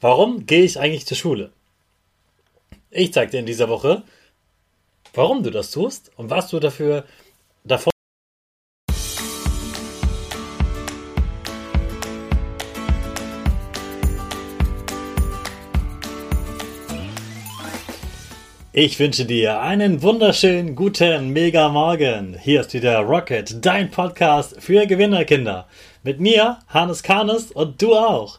Warum gehe ich eigentlich zur Schule? Ich zeige dir in dieser Woche, warum du das tust und was du dafür davon Ich wünsche dir einen wunderschönen guten Mega Morgen. Hier ist wieder Rocket, dein Podcast für Gewinnerkinder. Mit mir, Hannes Karnes und du auch.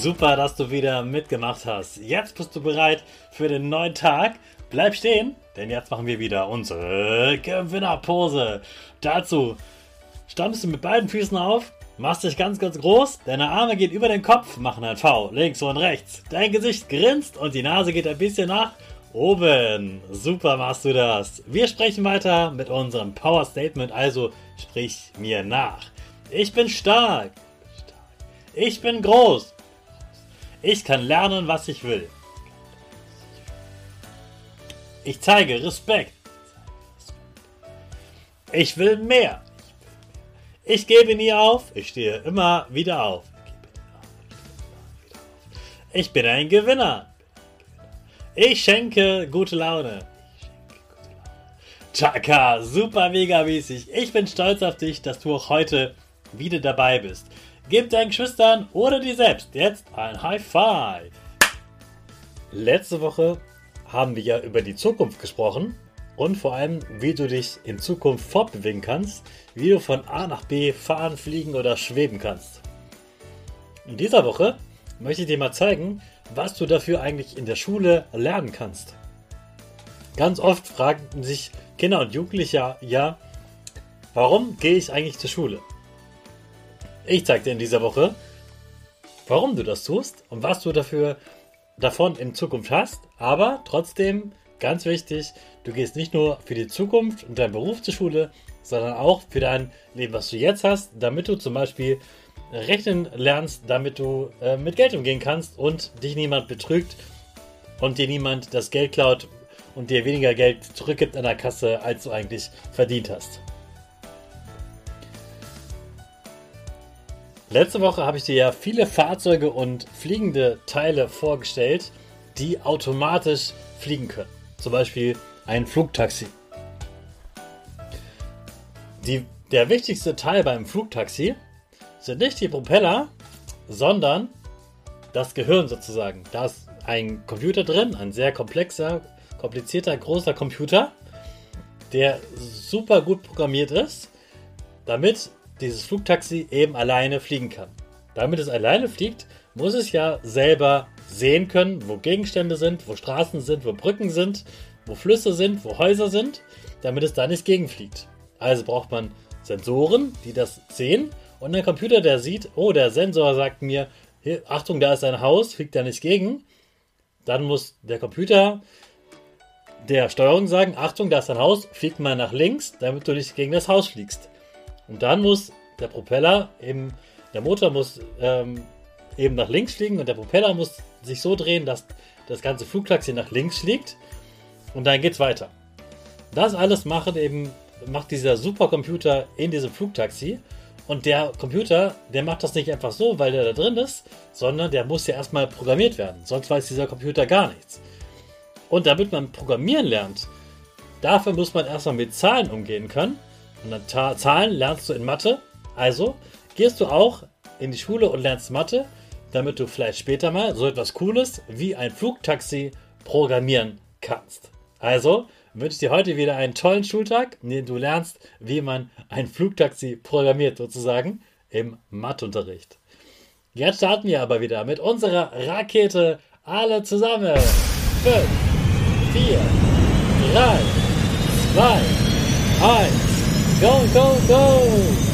Super, dass du wieder mitgemacht hast. Jetzt bist du bereit für den neuen Tag. Bleib stehen, denn jetzt machen wir wieder unsere Gewinnerpose. Dazu stammst du mit beiden Füßen auf, machst dich ganz, ganz groß, deine Arme gehen über den Kopf, machen ein V, links und rechts. Dein Gesicht grinst und die Nase geht ein bisschen nach oben. Super machst du das. Wir sprechen weiter mit unserem Power Statement, also sprich mir nach. Ich bin stark. Ich bin groß. Ich kann lernen, was ich will. Ich zeige Respekt. Ich will mehr. Ich gebe nie auf. Ich stehe immer wieder auf. Ich bin ein Gewinner. Ich schenke gute Laune. Chaka, super mega mäßig. Ich bin stolz auf dich, dass du auch heute wieder dabei bist. Gib deinen Geschwistern oder dir selbst jetzt ein High Five. Letzte Woche haben wir ja über die Zukunft gesprochen und vor allem, wie du dich in Zukunft fortbewegen kannst, wie du von A nach B fahren, fliegen oder schweben kannst. In dieser Woche möchte ich dir mal zeigen, was du dafür eigentlich in der Schule lernen kannst. Ganz oft fragen sich Kinder und Jugendliche ja, ja warum gehe ich eigentlich zur Schule? Ich zeige dir in dieser Woche, warum du das tust und was du dafür davon in Zukunft hast. Aber trotzdem, ganz wichtig, du gehst nicht nur für die Zukunft und deinen Beruf zur Schule, sondern auch für dein Leben, was du jetzt hast, damit du zum Beispiel rechnen lernst, damit du äh, mit Geld umgehen kannst und dich niemand betrügt und dir niemand das Geld klaut und dir weniger Geld zurückgibt an der Kasse, als du eigentlich verdient hast. Letzte Woche habe ich dir ja viele Fahrzeuge und fliegende Teile vorgestellt, die automatisch fliegen können. Zum Beispiel ein Flugtaxi. Die, der wichtigste Teil beim Flugtaxi sind nicht die Propeller, sondern das Gehirn sozusagen. Da ist ein Computer drin, ein sehr komplexer, komplizierter, großer Computer, der super gut programmiert ist, damit dieses Flugtaxi eben alleine fliegen kann. Damit es alleine fliegt, muss es ja selber sehen können, wo Gegenstände sind, wo Straßen sind, wo Brücken sind, wo Flüsse sind, wo Häuser sind, damit es da nicht gegenfliegt. Also braucht man Sensoren, die das sehen und ein Computer, der sieht, oh, der Sensor sagt mir, hier, Achtung, da ist ein Haus, fliegt da nicht gegen. Dann muss der Computer der Steuerung sagen, Achtung, da ist ein Haus, flieg mal nach links, damit du nicht gegen das Haus fliegst. Und dann muss der Propeller eben, der Motor muss ähm, eben nach links fliegen und der Propeller muss sich so drehen, dass das ganze Flugtaxi nach links fliegt und dann geht's weiter. Das alles macht eben macht dieser Supercomputer in diesem Flugtaxi und der Computer, der macht das nicht einfach so, weil der da drin ist, sondern der muss ja erstmal programmiert werden, sonst weiß dieser Computer gar nichts. Und damit man programmieren lernt, dafür muss man erstmal mit Zahlen umgehen können und dann Zahlen lernst du in Mathe. Also gehst du auch in die Schule und lernst Mathe, damit du vielleicht später mal so etwas Cooles wie ein Flugtaxi programmieren kannst. Also wünsche ich dir heute wieder einen tollen Schultag, in dem du lernst, wie man ein Flugtaxi programmiert, sozusagen im Matheunterricht. Jetzt starten wir aber wieder mit unserer Rakete alle zusammen. 5, 4, 3, 2, 1, go, go, go!